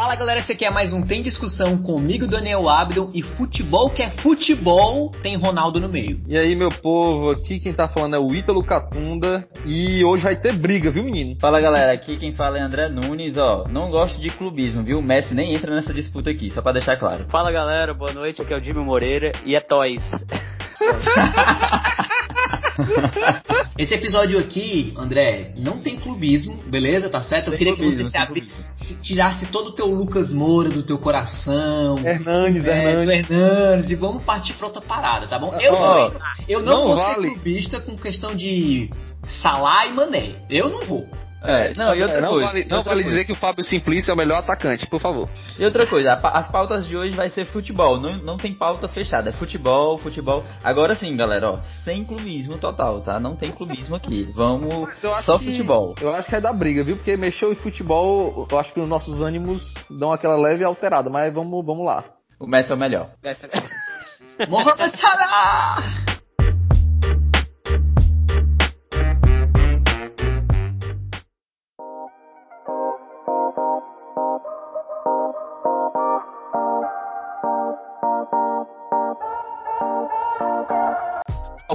Fala galera, esse aqui é mais um Tem Discussão comigo, Daniel Abdon, e futebol que é futebol, tem Ronaldo no meio. E aí, meu povo, aqui quem tá falando é o Ítalo Catunda, e hoje vai ter briga, viu menino? Fala galera, aqui quem fala é André Nunes, ó, não gosto de clubismo, viu? O Messi nem entra nessa disputa aqui, só pra deixar claro. Fala galera, boa noite, aqui é o Jimmy Moreira, e é Toys. Esse episódio aqui, André, não tem clubismo, beleza? Tá certo? Eu queria clubismo, que você se abri, tirasse todo o teu Lucas Moura do teu coração. Hernandes, é, Hernandes. Hernandes. Vamos partir pra outra parada, tá bom? Eu, oh, eu não, não vou vale. ser clubista com questão de Salah e Mané. Eu não vou. É, não, e outra é, não coisa. Vale, não vale dizer que o Fábio Simplício é o melhor atacante, por favor. E outra coisa, as pautas de hoje vai ser futebol, não, não tem pauta fechada, é futebol, futebol. Agora sim, galera, ó, sem clubismo total, tá? Não tem clubismo aqui. Vamos só que, futebol. Eu acho que é da briga, viu? Porque mexeu em futebol, eu acho que os nossos ânimos dão aquela leve alterada, mas vamos, vamos lá. O Messi é o melhor. Mohamed Salah!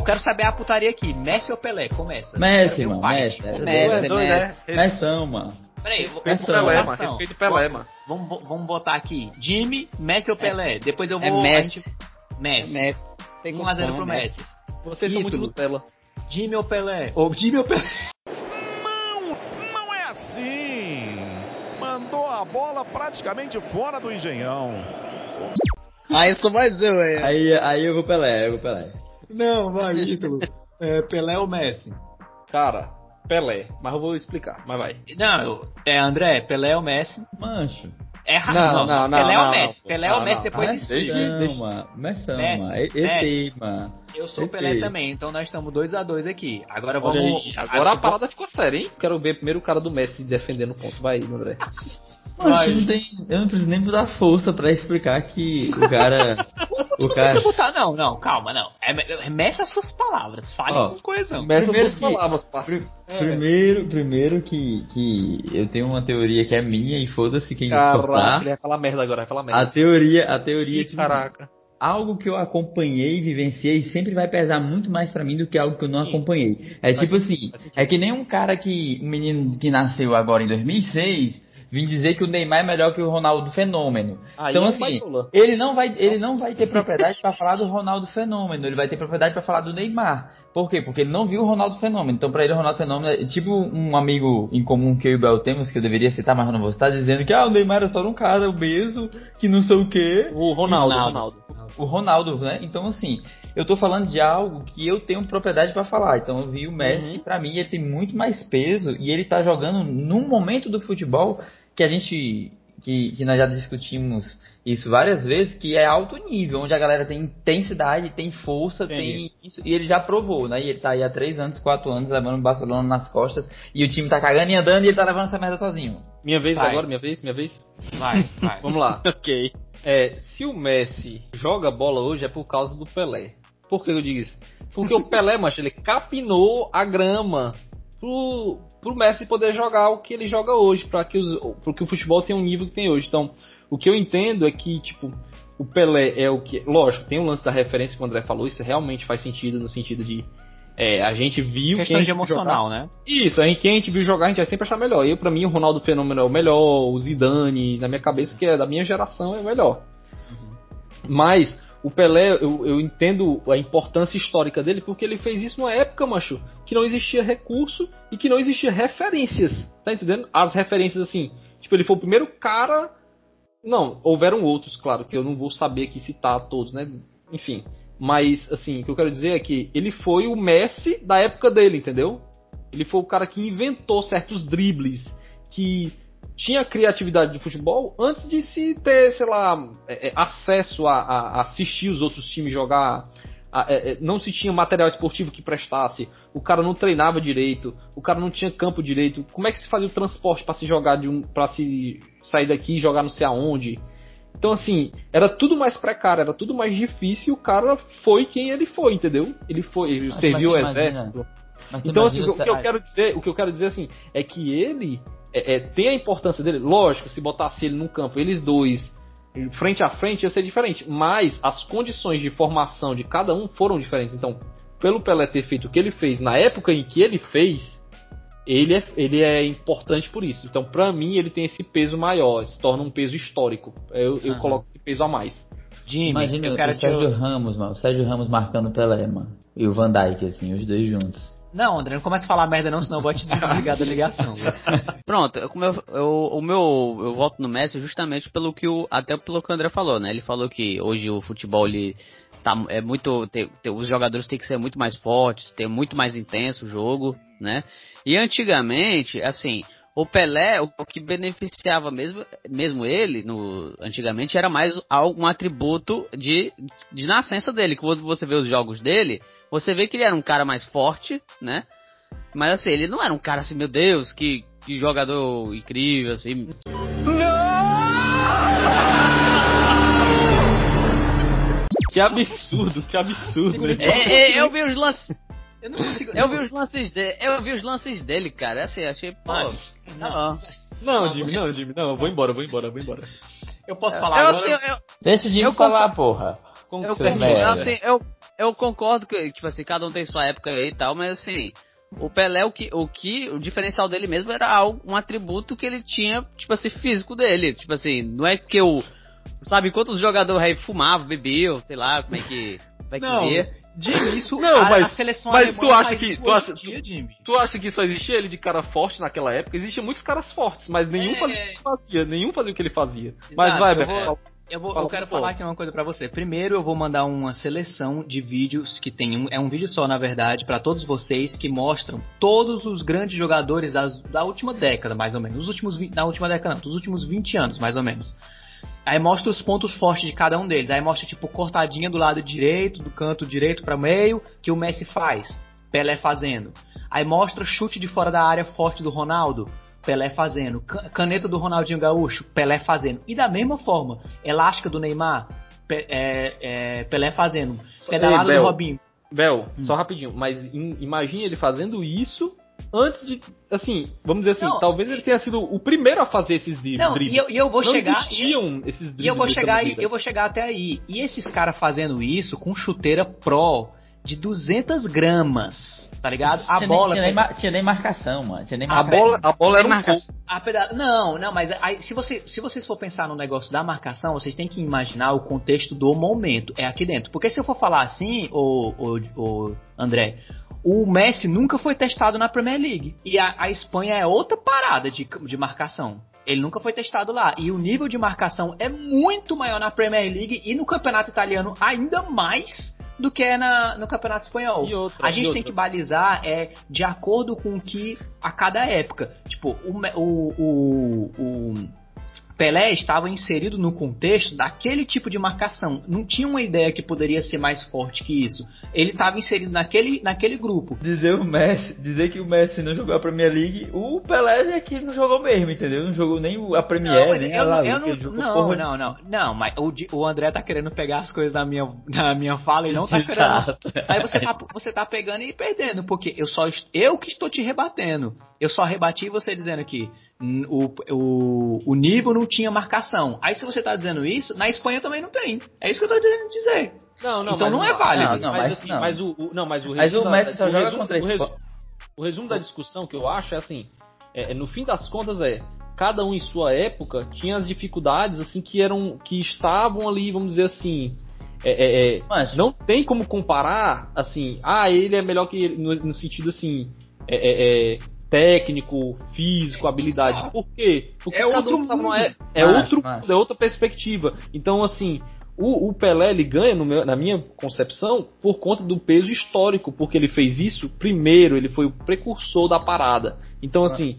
Quero saber a putaria aqui. Messi ou Pelé? Começa. Messi, mano. Messi. Messi, Messi. Messi. Messi, mano. Peraí, respeito Pelé, mano. Respeito Pelé, mano. Vamos, vamos botar aqui. Jimmy, Messi ou Pelé? Depois eu vou... É Messi. Messi. Messi. Tem 1x0 pro Messi. Vocês são muito Nutella. Jimmy ou Pelé? Ou Jimmy ou Pelé? Não, não é assim. Mandou a bola praticamente fora do engenhão. Aí sou mais eu, aí. Aí, aí eu vou Pelé, eu vou Pelé. Não, vai, Ítalo. É, Pelé ou Messi? Cara, Pelé, mas eu vou explicar, mas vai. Não, é André, Pelé ou Messi? Mancho. É não, não, não, Pelé ou Messi? Pelé ou Messi depois de explica. Não, mano. Messi, mano. Eu sou o Pelé também, então nós estamos 2x2 aqui. Agora vamos. Agora a parada ficou séria, hein? Quero ver primeiro o cara do Messi defendendo o ponto. Vai, André. Mas... Não tem, eu não preciso nem dar força pra explicar que o cara. o cara. Botar, não, não, calma, não. É, é, as suas palavras, fale Ó, com coesão. As suas palavras, parceiro. É. Primeiro, primeiro que, que eu tenho uma teoria que é minha e foda-se quem Caraca, ele ia falar merda agora, vai falar merda. A teoria, a teoria, Ih, tipo, assim, caraca. algo que eu acompanhei, vivenciei, sempre vai pesar muito mais para mim do que algo que eu não Sim. acompanhei. É tipo assim, é que nem um cara que, um menino que nasceu agora em 2006, vim dizer que o Neymar é melhor que o Ronaldo Fenômeno. Aí então assim, ele não vai ele não vai ter propriedade para falar do Ronaldo Fenômeno, ele vai ter propriedade para falar do Neymar. Por quê? Porque ele não viu o Ronaldo Fenômeno. Então, para ele, o Ronaldo Fenômeno é tipo um amigo em comum que eu e o Bel temos, que eu deveria citar, mas eu não vou citar, dizendo que ah, o Neymar é só um cara obeso, que não sei o quê. O Ronaldo, Ronaldo. O Ronaldo, né? Então, assim, eu tô falando de algo que eu tenho propriedade para falar. Então, eu vi o Messi, uhum. para mim, ele tem muito mais peso e ele tá jogando num momento do futebol que a gente que, que, nós já discutimos isso várias vezes, que é alto nível, onde a galera tem intensidade, tem força, tem isso, e ele já provou, né? E ele tá aí há 3 anos, 4 anos, levando o Barcelona nas costas, e o time tá cagando e andando, e ele tá levando essa merda sozinho. Minha vez vai. agora, minha vez, minha vez? Vai, vai. Vamos lá. ok. É, se o Messi joga bola hoje é por causa do Pelé. Por que eu digo isso? Porque o Pelé, macho, ele capinou a grama pro, pro Messi poder jogar o que ele joga hoje, para que, os, que o futebol tenha um nível que tem hoje. Então, o que eu entendo é que, tipo, o Pelé é o que. Lógico, tem um lance da referência que o André falou, isso realmente faz sentido no sentido de. É, a gente viu. Questão de emocional, jogar. né? Isso, a gente, quem a gente viu jogar, a gente vai sempre achar melhor. Eu, pra mim, o Ronaldo Fenômeno é o melhor, o Zidane, na minha cabeça, que é da minha geração, é o melhor. Uhum. Mas o Pelé, eu, eu, entendo a importância histórica dele porque ele fez isso numa época, macho, que não existia recurso e que não existia referências. Tá entendendo? As referências assim. Tipo, ele foi o primeiro cara. Não, houveram outros, claro, que eu não vou saber aqui citar todos, né? Enfim. Mas, assim, o que eu quero dizer é que ele foi o Messi da época dele, entendeu? Ele foi o cara que inventou certos dribles que tinha criatividade de futebol antes de se ter, sei lá, é, é, acesso a, a, assistir os outros times jogar. É, é, não se tinha material esportivo que prestasse, o cara não treinava direito, o cara não tinha campo direito. Como é que se fazia o transporte para se jogar de um, para se sair daqui e jogar não sei aonde? Então assim, era tudo mais precário, era tudo mais difícil. E o cara foi quem ele foi, entendeu? Ele foi, ele serviu o exército. Então assim, o que eu quero dizer, o que eu quero dizer assim é que ele é, é, tem a importância dele. Lógico, se botasse ele no campo, eles dois, frente a frente, ia ser diferente. Mas as condições de formação de cada um foram diferentes. Então, pelo Pelé ter feito o que ele fez na época em que ele fez, ele é, ele é importante por isso. Então, para mim, ele tem esse peso maior, se torna um peso histórico. Eu, eu coloco esse peso a mais. Jimmy, Imagina o Sérgio Ramos, mano. O Sérgio Ramos marcando o Pelé, mano. E o Van Dyke, assim, os dois juntos. Não, André, não começa a falar merda não, senão eu vou te desligar da ligação. Pronto, eu, eu, o meu eu voto no Messi justamente pelo que o até pelo que o André falou, né? Ele falou que hoje o futebol ele tá é muito os jogadores têm que ser muito mais fortes, ter muito mais intenso o jogo, né? E antigamente, assim, o Pelé, o, que beneficiava mesmo, mesmo ele, no, antigamente, era mais um atributo de, de nascença dele. Que quando você vê os jogos dele, você vê que ele era um cara mais forte, né? Mas assim, ele não era um cara assim, meu Deus, que, que jogador incrível, assim. Que absurdo, que absurdo. É, é, eu vi os lances. Eu não consigo. Eu vi os lances dele. Eu vi os lances dele, cara. Assim, achei, pô. não. Não, Jimmy, não, Jimmy, não. Eu vou embora, vou embora, vou embora. Eu posso falar eu, agora? Assim, eu, Deixa o Jimmy falar, porra. eu, eu, assim, eu, eu concordo que, tipo assim, cada um tem sua época aí e tal, mas assim, o Pelé, o que, o que, o diferencial dele mesmo era algo, um atributo que ele tinha, tipo assim, físico dele. Tipo assim, não é porque o. Sabe, enquanto os jogadores aí fumavam, bebiam, sei lá, como é que. Como é que não, Jimmy, isso não, a, mas, a seleção mas tu acha que tu acha, dia, tu acha que só existia ele de cara forte naquela época? Existiam muitos caras fortes, mas nenhum é... fazia o que ele fazia, nenhum fazia o que ele fazia. Exato, mas vai, vou, eu, vou, eu quero falar aqui uma coisa para você. Primeiro, eu vou mandar uma seleção de vídeos que tem um, é um vídeo só, na verdade, para todos vocês que mostram todos os grandes jogadores das, da última década, mais ou menos. Os últimos, na última década, não, dos últimos 20 anos, mais ou menos. Aí mostra os pontos fortes de cada um deles. Aí mostra, tipo, cortadinha do lado direito, do canto direito para meio, que o Messi faz. Pelé fazendo. Aí mostra chute de fora da área forte do Ronaldo. Pelé fazendo. Caneta do Ronaldinho Gaúcho. Pelé fazendo. E da mesma forma, elástica do Neymar. Pe é, é, Pelé fazendo. Pedalada Ei, do Robinho. Bel, hum. só rapidinho, mas imagine ele fazendo isso antes de. Assim, vamos dizer assim, não, talvez ele tenha sido o primeiro a fazer esses dribles. Não, e eu, e eu vou não chegar. Existiam e, esses dribles e eu vou chegar eu vou chegar até aí. E esses caras fazendo isso com chuteira pro de 200 gramas, tá ligado? A tinha bola. Nem, tinha, nem, tinha nem marcação, mano. Tinha nem marcação. A bola, a bola era um marcação. Peda... Não, não, mas aí, se, você, se vocês for pensar no negócio da marcação, vocês têm que imaginar o contexto do momento. É aqui dentro. Porque se eu for falar assim, o, o, o André, o Messi nunca foi testado na Premier League. E a, a Espanha é outra parada de, de marcação. Ele nunca foi testado lá. E o nível de marcação é muito maior na Premier League e no campeonato italiano ainda mais do que é na, no campeonato espanhol. Outra, a gente tem que balizar é de acordo com o que a cada época. Tipo, o, o, o, o Pelé estava inserido no contexto daquele tipo de marcação. Não tinha uma ideia que poderia ser mais forte que isso. Ele estava inserido naquele, naquele grupo. Dizer o Messi, dizer que o Messi não jogou a Premier League, o Pelé é que não jogou mesmo, entendeu? Não jogou nem a Premier, não, nem eu, a La Liga. Eu não, não, não, não, não, mas o, o André tá querendo pegar as coisas na minha, na minha fala e não tá querendo. Aí você tá, você tá pegando e perdendo, porque eu só eu que estou te rebatendo. Eu só rebati você dizendo que o, o, o nível não tinha marcação. Aí se você tá dizendo isso, na Espanha também não tem. É isso que eu tô querendo dizer. Não, não, então não, é válido. Não, não, mas, mas, assim, não. mas o, o, não, mas o mas o Messi só joga resumo, contra o resumo, o resumo da discussão que eu acho é assim, é, é, no fim das contas é cada um em sua época tinha as dificuldades assim que eram que estavam ali, vamos dizer assim, é, é, é mas, não tem como comparar assim, ah, ele é melhor que ele no, no sentido assim, é, é técnico, físico, habilidade. Por quê? Porque é outro um mundo. É, é outro é outra perspectiva. Então, assim, o, o Pelé ele ganha, meu, na minha concepção, por conta do peso histórico, porque ele fez isso primeiro, ele foi o precursor da parada. Então, assim,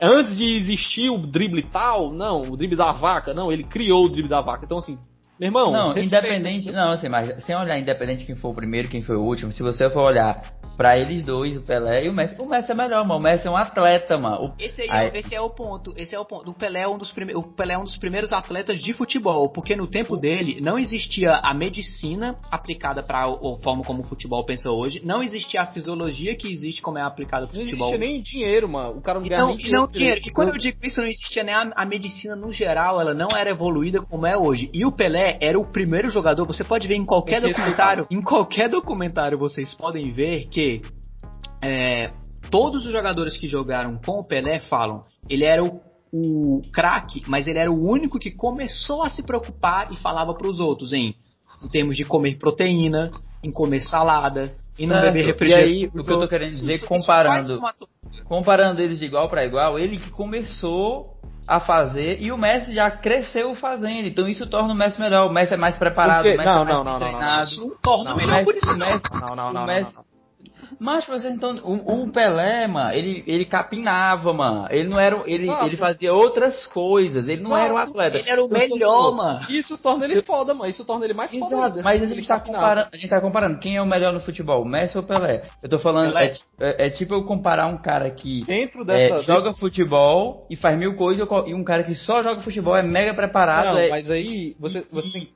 antes de existir o drible tal, não, o drible da vaca, não, ele criou o drible da vaca. Então, assim, meu irmão. Não, respeito. independente. Não, assim, mas sem olhar independente quem foi o primeiro, quem foi o último, se você for olhar Pra eles dois, o Pelé e o Messi. O Messi é melhor, mano. O Messi é um atleta, mano. O... Esse, aí, aí... É, esse é o ponto. Esse é o ponto. O Pelé é um dos primeiros, o Pelé é um dos primeiros atletas de futebol, porque no tempo dele não existia a medicina aplicada para a forma como o futebol pensa hoje, não existia a fisiologia que existe como é aplicada no futebol. Não existia nem dinheiro, mano. O cara não ganhava nem dinheiro. Não, dinheiro. E quando eu digo isso, não existia nem a, a medicina no geral, ela não era evoluída como é hoje. E o Pelé era o primeiro jogador, você pode ver em qualquer documentário, em qualquer documentário vocês podem ver que é, todos os jogadores que jogaram com o Pelé falam, ele era o, o craque, mas ele era o único que começou a se preocupar e falava para os outros em, em termos de comer proteína, em comer salada, e não beber refrigerante. E aí, o que eu tô querendo dizer, comparando, comparando eles de igual para igual, ele que começou a fazer e o Messi já cresceu fazendo. Então isso torna o Messi melhor. O Messi é mais preparado, o Messi não, é mais não, não, treinado. Não, não, não, não. torna melhor por isso. Messi, não, não, não, o Messi, não, não. Mas vocês então, o, o, Pelé, mano, ele, ele capinava, mano. Ele não era, ele, ele fazia outras coisas. Ele não ah, era um atleta. Ele era o melhor, mano. Isso torna ele foda, mano. Isso torna ele mais Exato, foda. Mas a gente, tá comparando, a gente tá comparando quem é o melhor no futebol, Messi ou Pelé? Eu tô falando, é, é, é, tipo eu comparar um cara que Dentro dessa, é, joga futebol e faz mil coisas e um cara que só joga futebol, é mega preparado. Não, é, mas aí você, você tem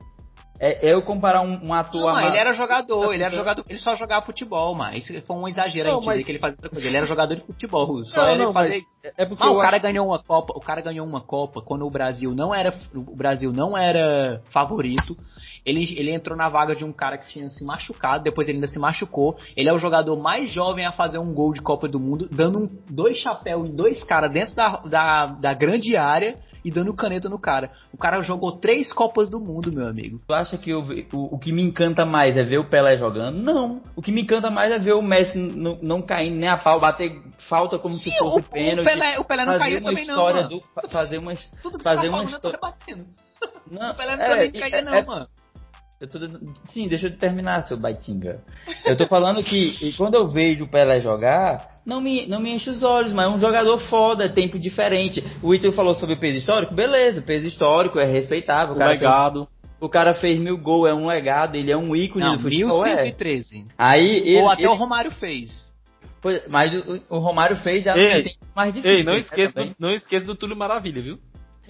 é, eu comparar um, um ator. Não, ele era jogador, ele era jogador, ele só jogava futebol, mas isso foi um exagero não, a gente mas... dizer que ele fazia outra coisa. Ele era jogador de futebol, só não, ele não, fazia. É porque mas o cara acho... ganhou uma Copa, o cara ganhou uma Copa quando o Brasil não era o Brasil não era favorito. Ele, ele entrou na vaga de um cara que tinha se machucado, depois ele ainda se machucou. Ele é o jogador mais jovem a fazer um gol de Copa do Mundo, dando um, dois chapéus em dois caras dentro da, da, da grande área e dando caneta no cara. O cara jogou três Copas do Mundo, meu amigo. Tu acha que o, o, o que me encanta mais é ver o Pelé jogando? Não. O que me encanta mais é ver o Messi não, caindo nem a pau, bater falta como Sim, se fosse o, pênalti. O Pelé, o Pelé não caía também não, mano. Do, fazer uma, Tudo que fazer tá uma falando, história... eu tô rebatendo. Não, o Pelé não é, também caía é, não, é, mano. Eu tô... Sim, deixa eu terminar, seu Baitinga. Eu tô falando que quando eu vejo o Pelé jogar, não me, não me enche os olhos, mas é um jogador foda, é tempo diferente. O Ítalo falou sobre o peso histórico, beleza, peso histórico é respeitável. O, o legado. Fez, o cara fez mil gols, é um legado, ele é um ícone não, do futebol. 1113. É. Aí, ele, Ou até ele... o Romário fez. Pois, mas o, o, Romário fez já ei, tem mais difícil. Ei, não esqueça, né, não esqueça do Túlio Maravilha, viu?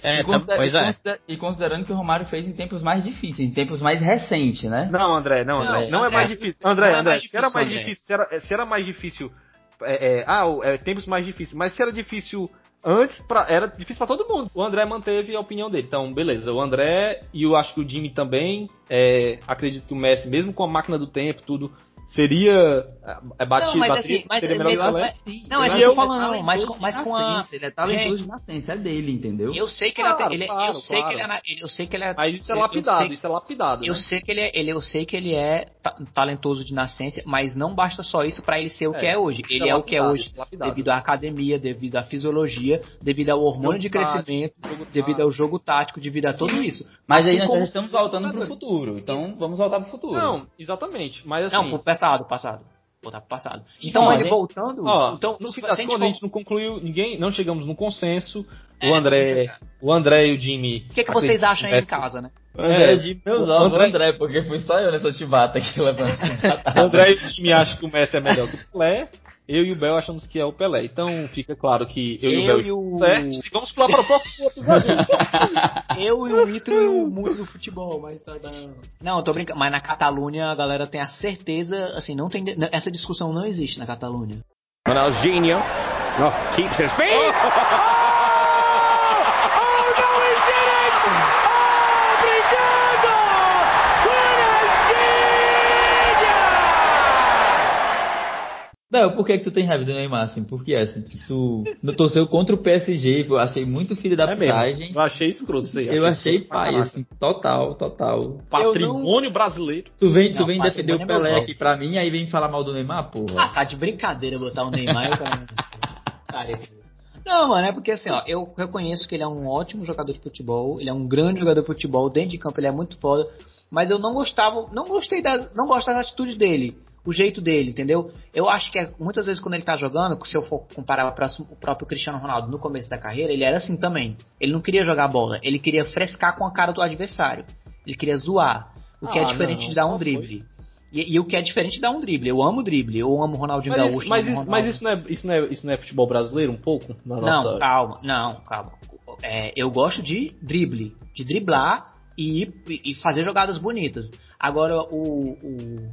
É, e, considera pois é. e considerando que o Romário fez em tempos mais difíceis, em tempos mais recentes, né? Não, André, não, André. Não, não é mais difícil. André, é André, se era mais difícil, se era, se era mais difícil. É, é, ah, é, tempos mais difíceis, mas se era difícil antes, pra, era difícil para todo mundo. O André manteve a opinião dele. Então, beleza. O André e eu acho que o Jimmy também. É, acredito que o Messi, mesmo com a máquina do tempo, tudo, seria é batido, não, mas assim, mas, seria melhor mas, mas, sim, não, mas eu tô falando, não, mas com, mas com a ele é talentoso de nascença, é dele, entendeu? Eu sei que claro, ele, é, claro, eu sei claro. que ele é, eu sei que ele é, mas isso é lapidado, isso é lapidado. Eu né? sei que ele é, ele, eu sei que ele é talentoso de nascença, mas não basta só isso para ele ser o que é hoje. Ele é, o que é hoje devido à academia, devido à fisiologia, devido ao hormônio de crescimento, devido ao jogo tático, devido a tudo isso. Mas aí nós estamos voltando pro futuro, então vamos voltar pro futuro. Não, exatamente, mas assim... Não, passado, passado voltar pro passado. Então, ele voltando. Ó, então, no fim das contas, a gente não concluiu, ninguém, não chegamos num consenso. É, o André, o André e o Jimmy. O que, que vocês acham aí em casa, né? André, é, Jimmy, meus o André, André, porque foi só eu nessa chibata aqui levando. o André e o Jimmy acham que o Messi é melhor que o Pelé. Eu e o Bel achamos que é o Pelé. Então fica claro que eu, eu e o Bel e o... certo. Vamos pular para o próximo episódio. eu e o Nitro e o mundo do futebol, mas tá dando. Não, eu tô brincando. Mas na Catalunha a galera tem a certeza, assim, não tem. Essa discussão não existe na Catalunha. Ronaldinho oh, keeps his feet. Não, por que, que tu tem raiva do Neymar, assim? Porque assim, tu, tu torceu contra o PSG, eu achei muito filho da é putagem. Eu achei escroto isso aí. Eu achei pai, assim, total, total. Patrimônio não... brasileiro. Tu vem, tu vem defender o é Pelé aqui pra mim, aí vem falar mal do Neymar, porra. Ah, tá de brincadeira botar o Neymar e Não, mano, é porque assim, ó, eu reconheço que ele é um ótimo jogador de futebol, ele é um grande jogador de futebol, dentro de campo ele é muito foda, mas eu não gostava, não gostei da, não gosto das atitudes dele o jeito dele, entendeu? Eu acho que é, muitas vezes quando ele tá jogando, se eu for comparar o próprio Cristiano Ronaldo no começo da carreira, ele era assim também. Ele não queria jogar bola, ele queria frescar com a cara do adversário. Ele queria zoar, o que é ah, é diferente não, de dar um drible. E, e, o que é diferente dá um drible. Eu amo drible, eu amo Ronaldinho mas Gaúcho. Isso, mas, isso, mas isso, não é, isso, não é, isso não é futebol brasileiro um pouco? não, nossa... calma, não, calma. É, eu gosto de drible, de driblar e, e fazer jogadas bonitas. Agora, o, o,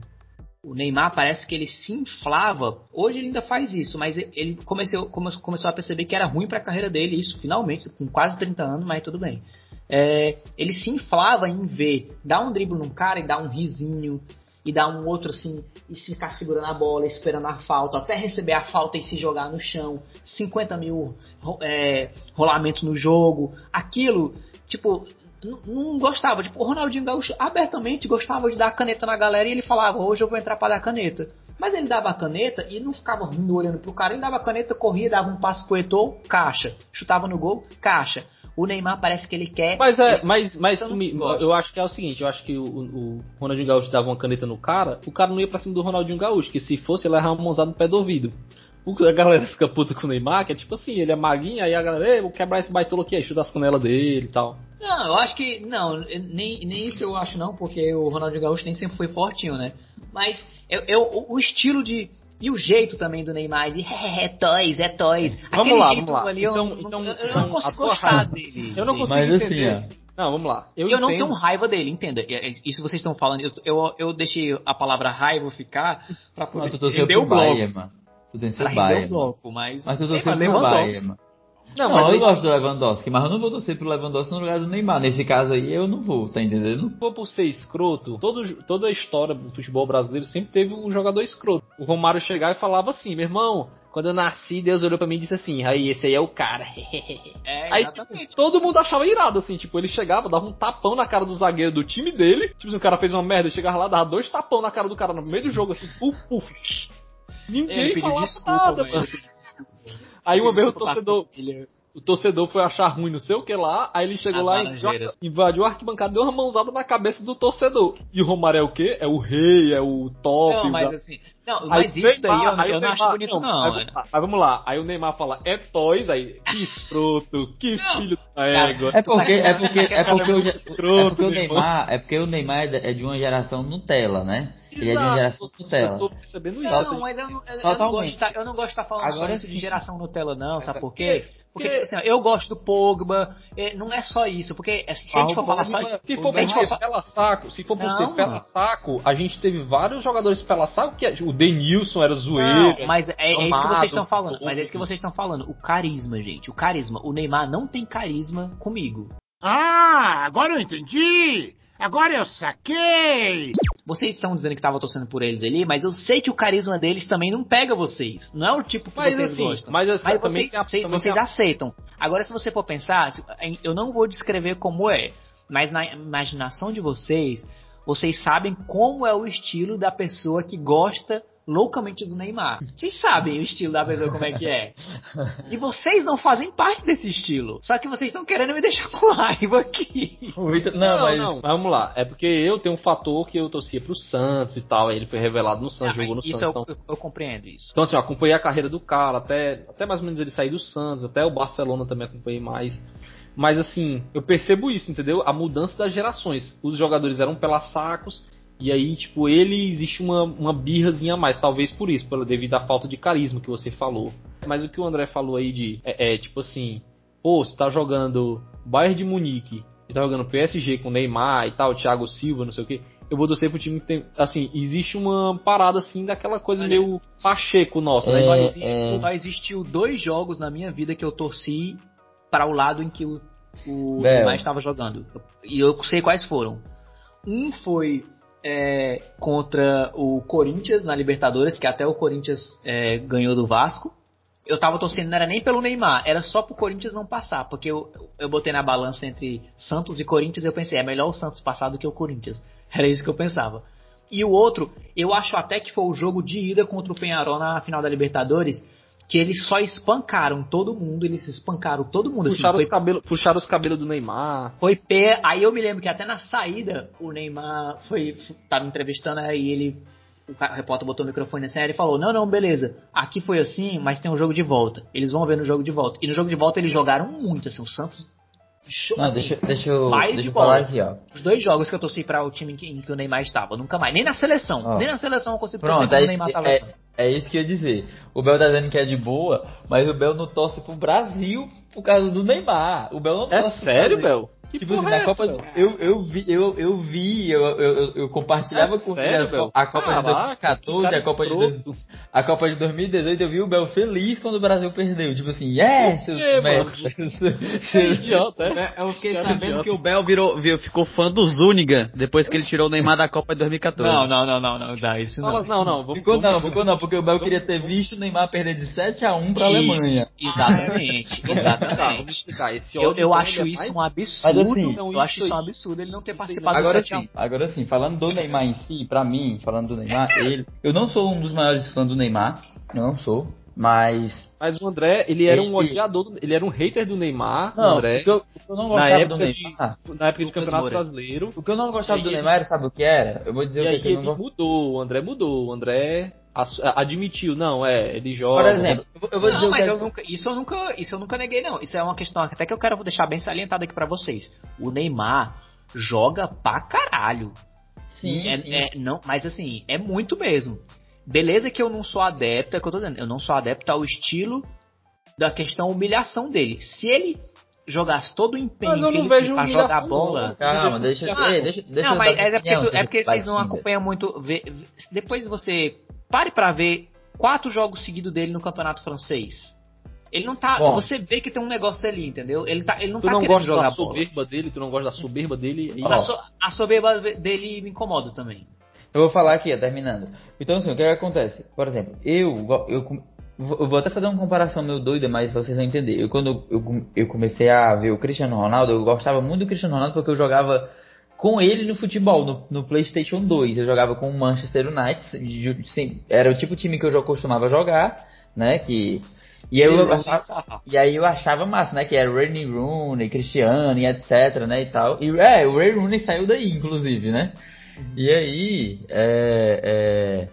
o, Neymar parece que ele se inflava. Hoje ele ainda faz isso, mas ele comeceu, começou a perceber que era ruim para a carreira dele, isso finalmente, com quase 30 anos, mas tudo bem. É, ele se inflava em ver, dar um drible num cara e dar um risinho, e dar um outro assim, e ficar segurando a bola, esperando a falta, até receber a falta e se jogar no chão, 50 mil é, rolamentos no jogo, aquilo, tipo, não gostava. Tipo, o Ronaldinho Gaúcho abertamente gostava de dar caneta na galera e ele falava, hoje eu vou entrar para dar caneta. Mas ele dava a caneta e não ficava rindo olhando pro cara, ele dava a caneta, corria, dava um passo pro Eto'o, caixa. Chutava no gol, caixa. O Neymar parece que ele quer. Mas é, mas, mas me, eu acho que é o seguinte, eu acho que o, o, Ronaldinho Gaúcho dava uma caneta no cara, o cara não ia pra cima do Ronaldinho Gaúcho, que se fosse ele ia uma mãozada no pé do ouvido. A galera fica puta com o Neymar, que é tipo assim, ele é maguinho, aí a galera, vou quebrar esse baitolo aqui, chuta as canelas dele e tal. Não, eu acho que. Não, nem, nem isso eu acho não, porque o Ronaldinho Gaúcho nem sempre foi fortinho, né? Mas eu, eu, o estilo de. E o jeito também do Neymar de é, é toys, é toys. Vamos Aquele lá, jeito vamos lá. ali, então, eu, então, eu, eu não consigo gostar dele. Eu não consigo Mas, entender. Assim, não, vamos lá. Eu, eu não tenho raiva dele, entenda. Isso vocês estão falando. Eu, eu, eu deixei a palavra raiva ficar pra poder não, render o bloco. Bahia, mano. Tu tem seu Bahia. bloco, mas... Mas tu torceu pro Bahia, mano. Não, não, mas eu gosto do Lewandowski, mas eu não vou torcer pro Lewandowski no lugar do Neymar. Nesse caso aí, eu não vou, tá entendendo? Vou por ser escroto, todo, toda a história do futebol brasileiro sempre teve um jogador escroto. O Romário chegava e falava assim, meu irmão, quando eu nasci, Deus olhou pra mim e disse assim, aí, esse aí é o cara. É, aí tipo, todo mundo achava irado, assim, tipo, ele chegava, dava um tapão na cara do zagueiro do time dele, tipo, se o cara fez uma merda, ele chegava lá, dava dois tapão na cara do cara no meio do jogo, assim, puf, puf. Ninguém ele pediu desculpa, nada, mano. Aí uma vez o torcedor o torcedor foi achar ruim não sei o que lá, aí ele chegou As lá e invadiu a arquibancada, deu uma mãozada na cabeça do torcedor. E o Romário é o quê? É o rei, é o top. Não, mas assim, não, mas aí isso daí eu, aí eu não acho bonito não. não mas, mas, vamos lá, aí o Neymar fala, é toys, aí, que escroto, que não. filho da égua. É porque, é porque, é porque, o, é porque o Neymar, é porque o Neymar é de uma geração Nutella, né? Ele é de uma geração Nutella. Eu percebendo isso. Não, mas eu não, eu, eu não gosto de estar, eu não gosto de estar falando Agora, só isso de geração Nutella não, sabe por quê? Porque, assim, eu gosto do Pogba, é, não é só isso, porque se a gente for falar só. Se for por ser pela saco, se for por ser pela saco, a gente teve vários jogadores pela saco que o Denilson era zoeiro. Não, mas é, é isso que vocês estão falando. Mas é isso que vocês estão falando. O carisma, gente. O carisma. O Neymar não tem carisma comigo. Ah, agora eu entendi! Agora eu saquei! Vocês estão dizendo que estavam torcendo por eles ali, mas eu sei que o carisma deles também não pega vocês. Não é o tipo que mas, vocês assim, gostam. Mas, mas vocês, vocês, vocês aceitam. Agora, se você for pensar, eu não vou descrever como é, mas na imaginação de vocês, vocês sabem como é o estilo da pessoa que gosta loucamente do Neymar. Vocês sabem o estilo da pessoa como é que é. E vocês não fazem parte desse estilo. Só que vocês estão querendo me deixar com raiva aqui. Não, não, mas... não, vamos lá. É porque eu tenho um fator que eu torcia pro Santos e tal. Ele foi revelado no Santos, ah, jogou no isso Santos. Eu, então... eu, eu, compreendo isso. Então, assim, eu acompanhei a carreira do cara, até, até mais ou menos ele sair do Santos, até o Barcelona também acompanhei mais. Mas assim, eu percebo isso, entendeu? A mudança das gerações. Os jogadores eram pelas sacos e aí, tipo, ele existe uma, uma birrazinha a mais, talvez por isso, pela, devido à falta de carisma que você falou. Mas o que o André falou aí de. É, é tipo assim, pô, você tá jogando Bayern de Munique, e tá jogando PSG com Neymar e tal, Thiago Silva, não sei o que. Eu vou torcer pro time que tem. Assim, existe uma parada assim daquela coisa Olha, meio pacheco nossa, né? Só, existe, é... só existiu dois jogos na minha vida que eu torci para o lado em que o, o Neymar estava jogando. E eu sei quais foram. Um foi é, contra o Corinthians na Libertadores, que até o Corinthians é, ganhou do Vasco. Eu tava torcendo, não era nem pelo Neymar, era só pro Corinthians não passar, porque eu, eu botei na balança entre Santos e Corinthians e eu pensei, é melhor o Santos passar do que o Corinthians. Era isso que eu pensava. E o outro, eu acho até que foi o jogo de ida contra o Penharol na final da Libertadores, que eles só espancaram todo mundo, eles espancaram todo mundo. Assim, puxaram, assim, os, cabelo, puxaram os cabelos do Neymar. Foi pé. Aí eu me lembro que até na saída o Neymar foi. tava entrevistando aí ele. O repórter botou o microfone assim, ele falou: Não, não, beleza. Aqui foi assim, mas tem um jogo de volta. Eles vão ver no jogo de volta. E no jogo de volta eles jogaram muito, assim, o Santos Show, Não, assim, deixa, deixa eu, mais deixa de eu falar aqui, ó. Os dois jogos que eu torci para o time em que, em que o Neymar estava. Nunca mais. Nem na seleção. Ó. Nem na seleção eu consigo torcer Pronto, quando é, o Neymar tava. é, é isso que eu ia dizer. O Bel tá dizendo que é de boa, mas o Bel não torce pro Brasil por causa do Neymar. O Bel não É torce sério. Bel? Que Tipo assim, porra é na Copa do- Bel? eu, eu vi, eu, eu vi, eu, eu, eu- compartilhava É com sério, a, Bel? a Copa de Caraca, que 2014, cara a Copa de, a Copa de 2018, eu vi o Bel feliz quando o Brasil perdeu. Tipo assim, é, seus quê, mano? merdas. Que idiota, é? É, Eu fiquei Cara sabendo idiota. que o Bel virou, virou- ficou fã do Zuniga depois que ele tirou o Neymar da Copa de 2014. Não, não, não, não, não, dá isso Fala- não. Não, não, vamos, Ficou vamos- não, ficou não, porque o Bel queria ter visto o Neymar perder de 7x1 pra Alemanha. Isso, exatamente, Tá, vamos exatamente. explicar. Esse Eu, eu acho é isso um absurdo. Assim, Não, eu acho isso um absurdo ele não ter participado Agora do 7 a 1. sim, agora sim, falando do Neymar em si, pra mim, falando do Neymar, ele. Eu não sou um dos maiores fãs do Neymar, eu não sou, mas. Mas o André, ele era um Ele- odiador, do- ele era um hater do Neymar, o Não, André, o que eu, o que eu não na gostava do época, de, Neymar. na época de Lucas Campeonato Moura. Brasileiro. O que eu não gostava do Neymar, sabe o que era? Eu vou dizer E o que, aí que eu ele não gostava. mudou, o André mudou, o André admitiu, não, é, ele joga. Por exemplo, eu vou- dizer Não, mas eu nunca, isso eu nunca, isso eu nunca neguei não. Isso é uma questão até que eu quero deixar bem salientado aqui pra vocês. O Neymar joga pra caralho. Sim, É- sim. é- não, mas assim, é muito mesmo. Beleza que eu não sou adepto, é o que eu tô dizendo, eu não sou adepto ao estilo da questão humilhação dele. Se ele jogasse todo o empenho Mas eu que ele pra jogar a bola, não. Calma, deixa, Ah, ei, deixa, deixa não, eu mas é porque, é porque vocês não acompanham muito. vê- vê- depois você pare pra ver quatro jogos seguidos dele no campeonato francês. Ele não tá. Bom. você vê que tem um negócio ali, entendeu? Ele, tá, ele não Tu tá não querendo gosta jogar da bola. soberba dele, tu não gosta da soberba dele. e-. A, so- a soberba dele me incomoda também. Eu vou falar aqui, ó, terminando. Então, assim, o que, que acontece? Por exemplo, eu, eu, eu vou até fazer uma comparação meio doida, mas pra vocês vão entender. Eu, quando eu, eu comecei a ver o Cristiano Ronaldo, eu gostava muito do Cristiano Ronaldo porque eu jogava com ele no futebol, no, no PlayStation 2. Eu jogava com o Manchester United, sim, era o tipo de time que eu já costumava jogar, né? Que, e, aí eu achava, e aí eu achava massa, né? Que era Ray Rooney, Cristiano e etc, né? E tal. E é, o Ray Rooney saiu daí, inclusive, né? E aí, é, é,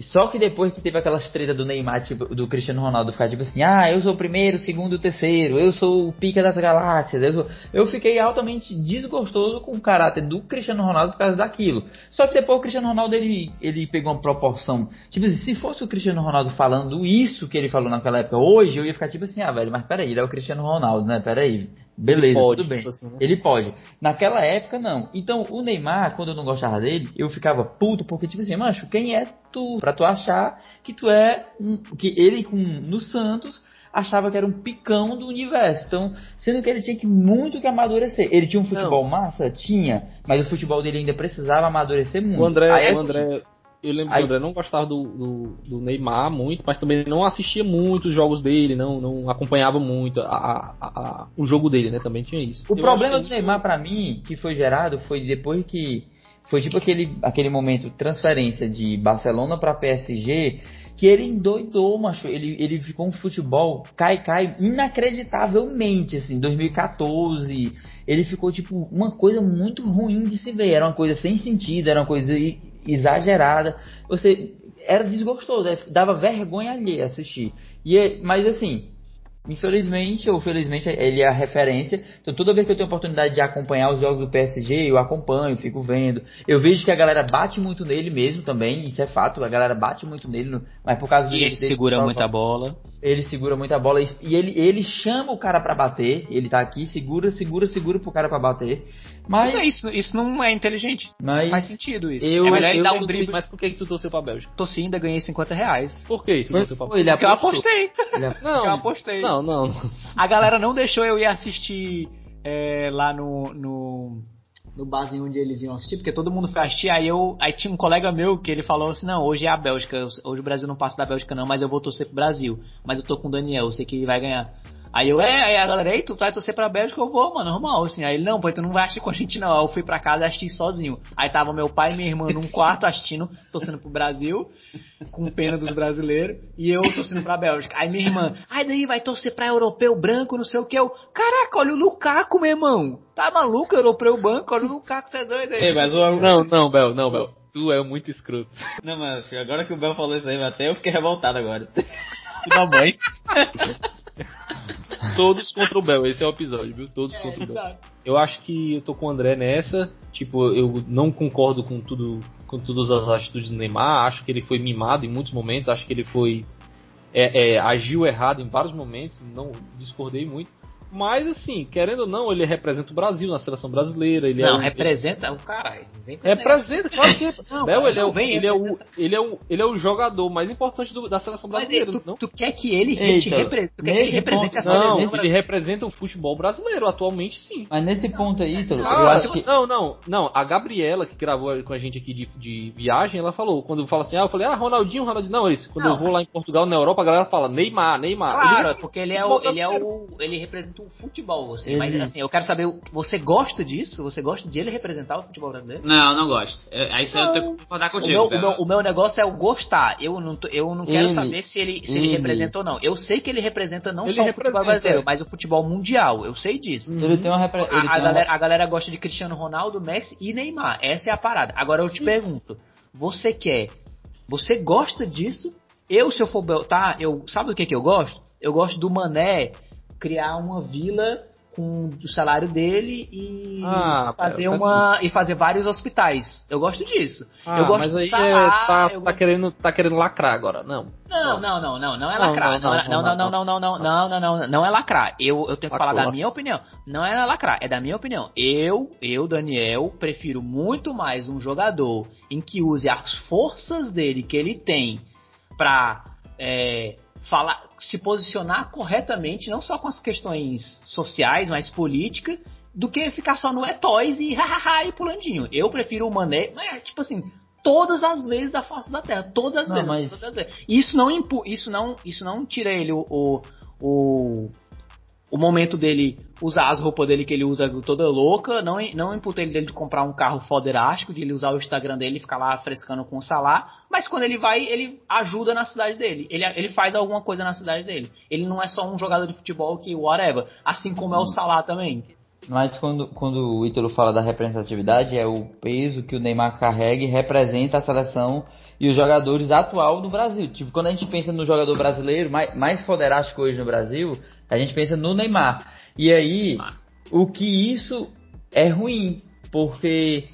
Só que depois que teve aquelas tretas do Neymar, tipo, do Cristiano Ronaldo ficar tipo assim, ah, eu sou o primeiro, o segundo, o terceiro, eu sou o pica das galáxias, eu, eu fiquei altamente desgostoso com o caráter do Cristiano Ronaldo por causa daquilo. Só que depois o Cristiano Ronaldo ele, ele pegou uma proporção, tipo assim, se fosse o Cristiano Ronaldo falando isso que ele falou naquela época hoje, eu ia ficar tipo assim, ah, velho, mas peraí, ele é o Cristiano Ronaldo, né? Peraí. Beleza, Ele pode, tudo bem. tipo assim, né? Ele pode. Naquela época, não. Então, o Neymar, quando eu não gostava dele, eu ficava puto, porque, tipo assim, mancho, quem é tu? Pra tu achar que tu é. Um, que ele, com, no Santos, achava que era um picão do universo. Então, sendo que ele tinha que muito que amadurecer. Ele tinha um futebol massa? Tinha. Mas o futebol dele ainda precisava amadurecer muito. O André, Aí, o assim, André, eu lembro aí- que o André não gostava do, do, do Neymar muito, mas também não assistia muito os jogos dele, não, não acompanhava muito a, a- a- o jogo dele, né? Também tinha isso. O Eu problema do Neymar pra mim, que foi gerado, foi depois que foi tipo aquele, aquele momento transferência de Barcelona pra PSG, que ele endoidou, macho. Ele, ele ficou um futebol cai cai inacreditavelmente, assim, 2014. Ele ficou tipo uma coisa muito ruim de se ver, era uma coisa sem sentido, era uma coisa exagerada. Você era desgostoso, é, dava vergonha alheia assistir. E é- mas assim, Infelizmente ou felizmente ele é a referência. Então toda vez que eu tenho oportunidade de acompanhar os jogos do PSG, eu acompanho, fico vendo. Eu vejo que a galera bate muito nele mesmo também, isso é fato, a galera bate muito nele, mas por causa do E ele segura muita bola. Ele segura muita bola e ele, ele chama o cara pra bater. Ele tá aqui, segura, segura, segura pro cara pra bater. Mas Mas, é isso, isso não é inteligente. mas Faz sentido isso. Eu- é melhor ele eu dar um drible. Mas por que, que tu torceu pra Bélgica? Torci ainda ganhei 50 reais. Por que isso? torceu pra Porque eu apostei. Ele Porque eu Não, apostei. não, não. A galera não deixou eu ir assistir é, lá no, no, no barzinho onde eles iam assistir, porque todo mundo foi assistir, aí eu. Aí tinha um colega meu que ele falou assim, não, hoje é a Bélgica, hoje o Brasil não passa da Bélgica não, mas eu vou torcer pro Brasil. Mas eu tô com o Daniel, eu sei que ele vai ganhar. Aí eu, é, aí a galera, ei, tu vai torcer pra Bélgica? Eu vou, mano, normal, assim. Aí ele, não, pô, tu não vai assistir com a gente não. Aí eu fui pra casa e assisti sozinho. Aí tava meu pai e minha irmã num quarto assistindo, torcendo pro Brasil, com pena dos brasileiros, e eu torcendo pra Bélgica. Aí minha irmã, ai daí vai torcer pra europeu branco, não sei o que. Eu, caraca, olha o Lukaku, meu irmão. Tá maluco, europeu branco, olha o Lukaku, tá doido aí. Ei, mas o... Não, não, Bel, não, Bel. Tu é muito escroto. Não, mas agora que o Bel falou isso aí, até eu fiquei revoltado agora. da mãe. Todos contra o Bel, esse é o episódio, viu? Todos é, contra o Bel. Eu acho que eu tô com o André nessa. Tipo, eu não concordo com tudo, com todas as atitudes do Neymar. Acho que ele foi mimado em muitos momentos. Acho que ele foi é, é, agiu errado em vários momentos. Não discordei muito. Mas, assim, querendo ou não, ele representa o Brasil na seleção brasileira. Ele não, é representa o caralho. Representa, claro que. Não, não, ele, é, o, ele, é o, ele, é o, ele é o jogador mais importante do, da seleção brasileira. Mas, tu, não? tu quer que ele, Eita, repre, tu quer que ele represente ponto, a seleção Não, ele representa o futebol brasileiro, atualmente sim. Mas nesse ponto aí, Ítalo, ah, eu acho que... Não, não, não. A Gabriela, que gravou com a gente aqui de, de viagem, ela falou, quando eu falo assim, ah, eu falei, ah, Ronaldinho, Ronaldinho. Não, isso. Quando não. eu vou lá em Portugal, na Europa, a galera fala Neymar, Neymar. Claro, ele, porque ele é o. Ele é o. Ele representa o futebol assim. Ele... Mas assim, eu quero saber, você gosta disso? Você gosta de ele representar o futebol brasileiro? Não, não gosto. Aí você eu tenho que concordar contigo. O meu, o meu, o, meu, negócio é o gostar. Eu não, tô, eu não quero ele, saber se ele, se ele, ele representa ou não. Eu sei que ele representa não ele só o futebol brasileiro, mas o futebol mundial. Eu sei disso. Ele tem uma repre... a, a, galera, a galera gosta de Cristiano Ronaldo, Messi e Neymar. Essa é a parada. Agora eu te pergunto, você quer, você gosta disso? Eu, se eu for, tá, eu, sabe do que que eu gosto? Eu gosto do Mané criar uma vila com o salário dele e ah, fazer tá uma e fazer vários hospitais. Eu gosto disso. Ah, eu gosto mas aí é, tá, tá querendo tá querendo lacrar agora, não. Não, não, não, não, não é lacrar. Não, não, não, não, não, não, não, não, não, não, não é lacrar. Eu, eu tenho que falar da minha opinião. Não é lacrar, é da minha opinião. Eu, eu, Daniel, prefiro muito mais um jogador em que use as forças dele que ele tem pra é, falar, se posicionar corretamente, não só com as questões sociais, mas política, do que ficar só no é toys e hahaha e pulandinho. Eu prefiro o Mané, mas tipo assim, todas as vezes da face da Terra, todas as, não, vezes, mas... todas as vezes. Isso não impu, isso não, isso não tira ele o, o, o o momento dele usar as roupas dele que ele usa toda louca, não, não ele dele de comprar um carro foderástico, de ele usar o Instagram dele e ficar lá frescando com o Salah, mas quando ele vai, ele ajuda na cidade dele, ele, ele faz alguma coisa na cidade dele. Ele não é só um jogador de futebol que whatever, assim como é o Salah também. Mas quando, quando o Ítalo fala da representatividade, é o peso que o Neymar carrega e representa a seleção e os jogadores atual do Brasil. Tipo, quando a gente pensa no jogador brasileiro, mais, mais foderástico hoje no Brasil, a gente pensa no Neymar. E aí, o que isso é ruim, porque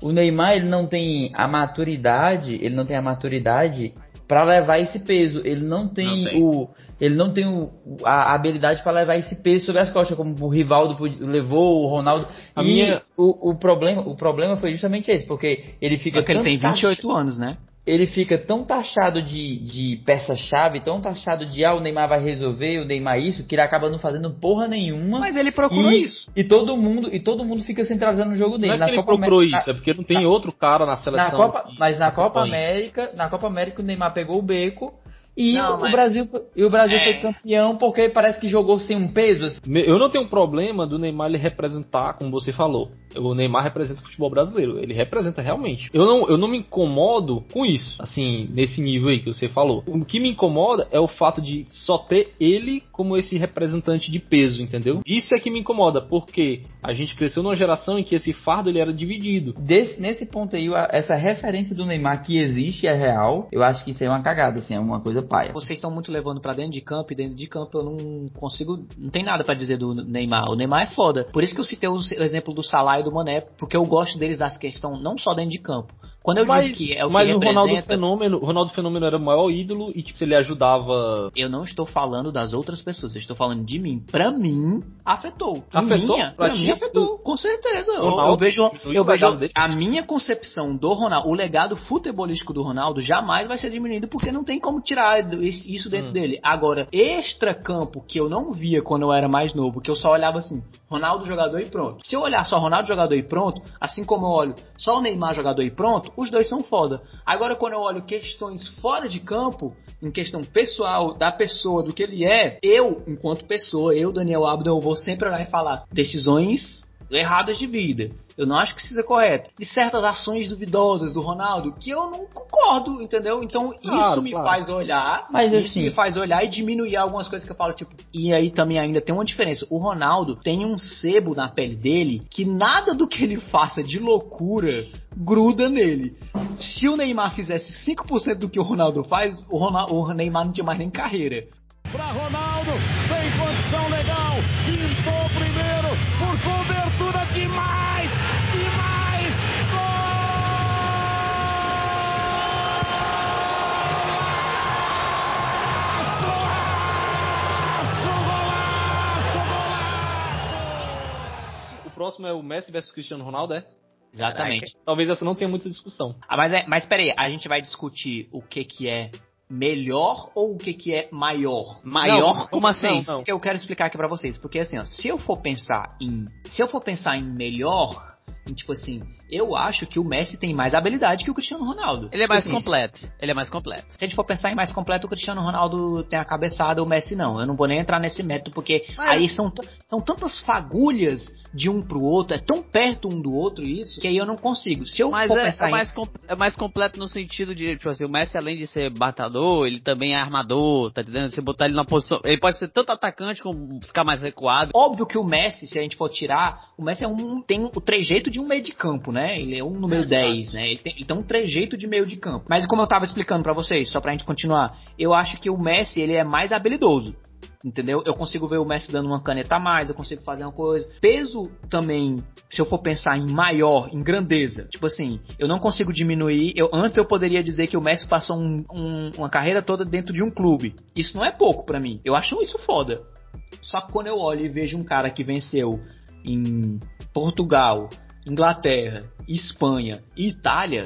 o Neymar ele não tem a maturidade, ele não tem a maturidade para levar esse peso. Ele não tem, não tem. o ele não tem o, a habilidade para levar esse peso sobre as costas, como o Rivaldo levou, o Ronaldo. A e minha... o, o, problema, o problema foi justamente esse, porque ele fica. Porque ele tem 28 anos, né? Ele fica tão taxado de, de peça-chave, tão taxado de ah, o Neymar vai resolver, o Neymar isso, que ele acaba não fazendo porra nenhuma. Mas ele procurou e, isso. E todo mundo, e todo mundo fica centralizando no jogo dele. Não é que ele Copa procurou América, isso, é porque não tem na, outro cara na seleção. Na Copa, mas na Copa América, na Copa América o Neymar pegou o beco e não, o mas... Brasil, e o Brasil é. foi campeão porque parece que jogou sem um peso. Assim. Eu não tenho problema do Neymar ele representar, como você falou. O Neymar representa o futebol brasileiro. Ele representa realmente. Eu não, eu não me incomodo com isso, assim, nesse nível aí que você falou. O que me incomoda é o fato de só ter ele como esse representante de peso, entendeu? Isso é que me incomoda, porque a gente cresceu numa geração em que esse fardo ele era dividido. Desse, nesse ponto aí, essa referência do Neymar que existe é real. Eu acho que isso é uma cagada, assim, é uma coisa paia. Vocês estão muito levando para dentro de campo e dentro de campo eu não consigo, não tem nada para dizer do Neymar. O Neymar é foda. Por isso que eu citei o exemplo do Salah e do Mané, porque eu gosto deles das questões não só dentro de campo. Quando eu mas, digo que é o mas que o Ronaldo Fenômeno, o Ronaldo Fenômeno era o maior ídolo e tipo, ele ajudava. Eu não estou falando das outras pessoas, eu estou falando de mim. Pra mim, afetou. Afetou? Minha, pra, pra mim afetou, com certeza. Ronaldo, eu, eu vejo, eu vejo a minha concepção do Ronaldo, o legado futebolístico do Ronaldo jamais vai ser diminuído porque não tem como tirar isso dentro hum. dele. Agora, extra campo que eu não via quando eu era mais novo, que eu só olhava assim, Ronaldo jogador e pronto. Se eu olhar só Ronaldo jogador e pronto, assim como eu olho só o Neymar jogador e pronto, os dois são foda. Agora, quando eu olho questões fora de campo, em questão pessoal da pessoa, do que ele é, eu, enquanto pessoa, eu, Daniel Abdo, eu vou sempre olhar e falar decisões erradas de vida. Eu não acho que seja correto. De certas ações duvidosas do Ronaldo, que eu não concordo, entendeu? Então claro, isso me claro. faz olhar, Mas, isso assim, me faz olhar e diminuir algumas coisas que eu falo, tipo, e aí também ainda tem uma diferença. O Ronaldo tem um sebo na pele dele que nada do que ele faça de loucura gruda nele. Se o Neymar fizesse 5% do que o Ronaldo faz, o, Ronaldo, o Neymar não tinha mais nem carreira. Pra Ronaldo, vem Atenção, legal. Próximo é o Messi versus Cristiano Ronaldo, é? Exatamente. Talvez essa não tenha muita discussão. Ah, mas, é, mas peraí, a gente vai discutir o que que é melhor ou o que que é maior? Maior? Não, Como assim? não, não. Eu quero explicar aqui pra vocês, porque assim, ó, se eu for pensar em, se eu for pensar em melhor, em, tipo assim, eu acho que o Messi tem mais habilidade que o Cristiano Ronaldo. Ele é mais Tipo assim, completo. Ele é mais completo. Se a gente for pensar em mais completo, o Cristiano Ronaldo tem a cabeçada, o Messi não. Eu não vou nem entrar nesse método, porque Mas- aí são, são tantas fagulhas de um pro outro, é tão perto um do outro isso, que aí eu não consigo. Se eu Mas for é, pensar é mais com- é mais completo no sentido de, tipo assim, o Messi, além de ser batador, ele também é armador, tá entendendo? Você botar ele na posição. Ele pode ser tanto atacante como ficar mais recuado. Óbvio que o Messi, se a gente for tirar, o Messi é um, tem o trejeito de um meio de campo, né? Ele é um número Exato. 10, né? Ele tem, ele tem um trejeito de meio de campo. Mas como eu tava explicando pra vocês, só pra gente continuar, eu acho que o Messi, ele é mais habilidoso. Entendeu? Eu consigo ver o Messi dando uma caneta a mais, eu consigo fazer uma coisa. Peso também, se eu for pensar em maior, em grandeza, tipo assim, eu não consigo diminuir. Eu, antes eu poderia dizer que o Messi passou um- um- uma carreira toda dentro de um clube. Isso não é pouco pra mim. Eu acho isso foda. Só que quando eu olho e vejo um cara que venceu em Portugal, Inglaterra, Espanha e Itália,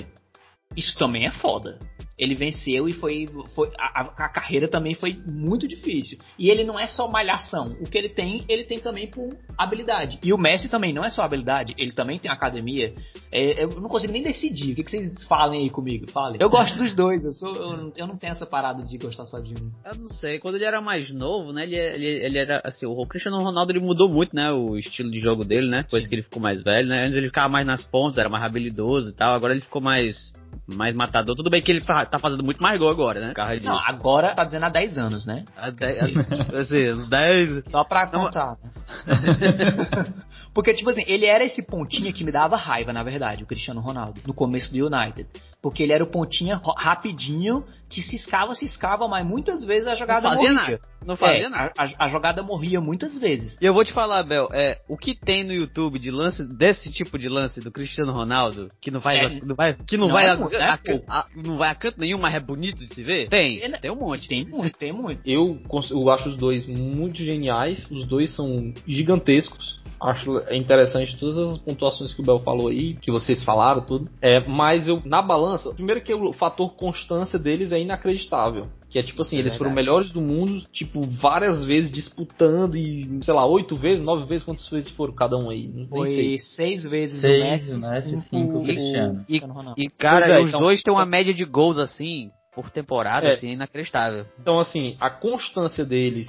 isso também é foda. Ele venceu e foi. foi a, a- carreira também foi muito difícil. E ele não é só malhação. O que ele tem, ele tem também por habilidade. E o Messi também não é só habilidade, ele também tem academia. É, eu não consigo nem decidir. O que, que vocês falem aí comigo? Falem. Eu gosto dos dois, eu, sou, eu, não- eu não tenho essa parada de gostar só de um. Eu não sei, quando ele era mais novo, né? Ele, ele, ele era assim, o Cristiano Ronaldo ele mudou muito, né? O estilo de jogo dele, né? Depois que ele ficou mais velho, né? Antes ele ficava mais nas pontas, era mais habilidoso e tal. Agora ele ficou mais, mais matador. Tudo bem que ele tá fazendo muito mais gol agora, né? Carro. Não, agora tá dizendo há 10 anos, né? A dez- a- assim, uns 10. Só pra Não, contar. né? Porque, tipo assim, ele era esse pontinha que me dava raiva, na verdade, o Cristiano Ronaldo, no começo do United. Porque ele era o pontinha rapidinho, que ciscava, ciscava, mas muitas vezes a jogada Não fazia morria. nada. Não fazia É, nada. a, a- jogada morria muitas vezes. E eu vou te falar, Bel, é, o que tem no YouTube de lance, desse tipo de lance do Cristiano Ronaldo, que não faz, É. não vai, que não, Não vai, é a, muito, é a- a- não vai a canto nenhum, mas é bonito de se ver? Tem, tem um monte. Tem muito, tem muito. Eu, eu acho os dois muito geniais, os dois são gigantescos. Acho interessante todas as pontuações que o Bel falou aí, que vocês falaram, tudo. É, mas eu, na balança, primeiro que o fator constância deles é inacreditável. Que é tipo assim, É eles foram verdade. melhores do mundo, tipo, várias vezes disputando e, sei lá, oito vezes, nove vezes, quantas vezes foram cada um aí? Nem Foi sei. seis vezes Seis o Messi, cinco, cinco Cristiano. Cristiano Ronaldo. E, cara, é, os então- dois têm uma média de gols, assim, por temporada, É. assim, inacreditável. Então, assim, a constância deles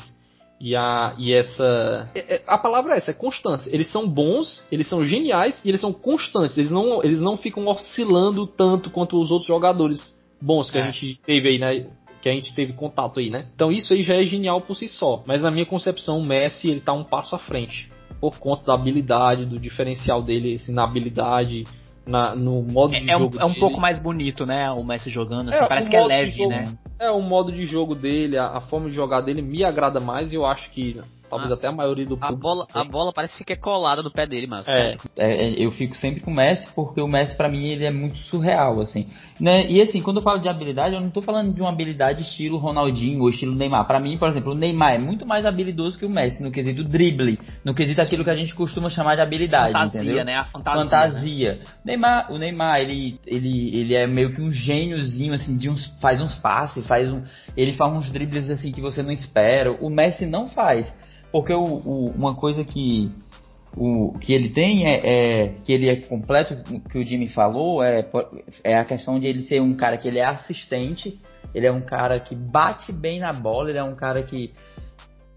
e a e essa é- é- a palavra é essa, é constância. Eles são bons, eles são geniais e eles são constantes. Eles não eles não ficam oscilando tanto quanto os outros jogadores bons que É. a gente teve aí, né? Que a gente teve contato aí, né? Então isso aí já é genial por si só. Mas na minha concepção, o Messi ele tá um passo à frente. Por conta da habilidade, do diferencial dele, assim, na habilidade, na, no modo de É, é um, jogo é um pouco mais bonito, né? O Messi jogando, assim, É, parece que é leve, jogo- né? É, o modo de jogo dele, a, a forma de jogar dele me agrada mais e eu acho que talvez Ah, até a maioria do A público. bola, a bola parece que fica colada no pé dele, mas. É, É, é, eu fico sempre com o Messi porque o Messi pra mim ele é muito surreal assim, né? E assim, quando eu falo de habilidade, eu não tô falando de uma habilidade estilo Ronaldinho ou estilo Neymar. Pra mim, por exemplo, o Neymar é muito mais habilidoso que o Messi no quesito drible, no quesito aquilo que a gente costuma chamar de habilidade, fantasia, entendeu? né? A fantasia. né? Fantasia. Neymar, o Neymar, ele, ele, ele é meio que um gêniozinho, assim, de uns, faz uns passes, faz um, ele faz uns dribles assim que você não espera. O Messi não faz, porque o, o- uma coisa que o que ele tem é, é que ele é completo, que o Jimmy falou é é a questão de ele ser um cara que ele é assistente, ele é um cara que bate bem na bola, ele é um cara que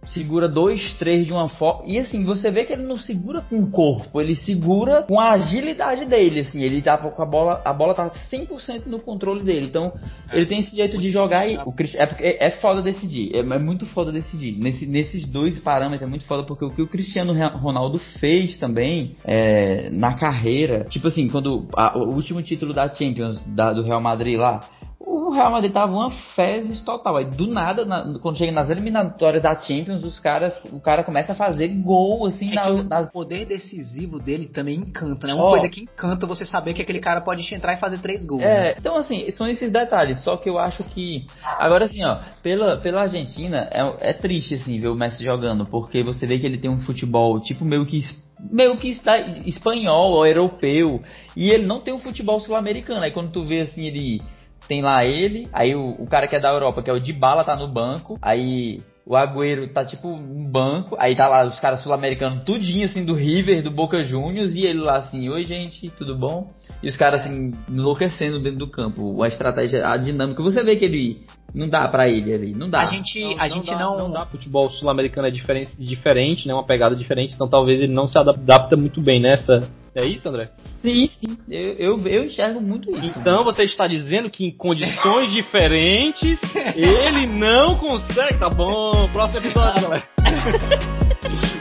segura dois, três de uma forma. E assim, você vê que ele não segura com o corpo, ele segura com a agilidade dele, assim, ele tá com a bola, a bola tá 100% no controle dele. Então, ele tem esse jeito de jogar e o é, é, é foda decidir, é, é muito foda decidir. Nesse, nesses dois parâmetros é muito foda porque o que o Cristiano Ronaldo fez também é, na carreira, tipo assim, quando a- o último título da Champions da- do Real Madrid lá, o Real Madrid tava uma fezes total. Aí do nada, na, quando chega nas eliminatórias da Champions, os caras, o cara começa a fazer gol, assim, é na, o nas... poder decisivo dele também encanta, né? Uma Ó. coisa que encanta você saber que aquele cara pode entrar e fazer três gols. né? É, então assim, são esses detalhes, só que eu acho que. Agora assim, ó, pela, pela Argentina, é, é triste assim ver o Messi jogando, porque você vê que ele tem um futebol tipo meio que meio que está espanhol ou europeu, e ele não tem um futebol sul-americano. Aí quando tu vê assim, ele tem lá ele, aí o, o cara que é da Europa, que é o Dybala, tá no banco, aí o Agüero tá tipo no banco, aí tá lá os caras sul-americanos tudinho assim do River, do Boca Juniors, e ele lá assim, oi gente, tudo bom? E os caras assim, enlouquecendo dentro do campo. A estratégia, a dinâmica, você vê que ele não dá pra ele ali, não dá. A gente, a gente dá, não, não dá. Futebol sul-americano é diferente, diferente, né? Uma pegada diferente, então talvez ele não se adapta muito bem nessa. É isso, André? Sim, sim, eu, eu, eu enxergo muito isso. Então você está dizendo que em condições diferentes ele não consegue. Tá bom, próximo episódio, galera.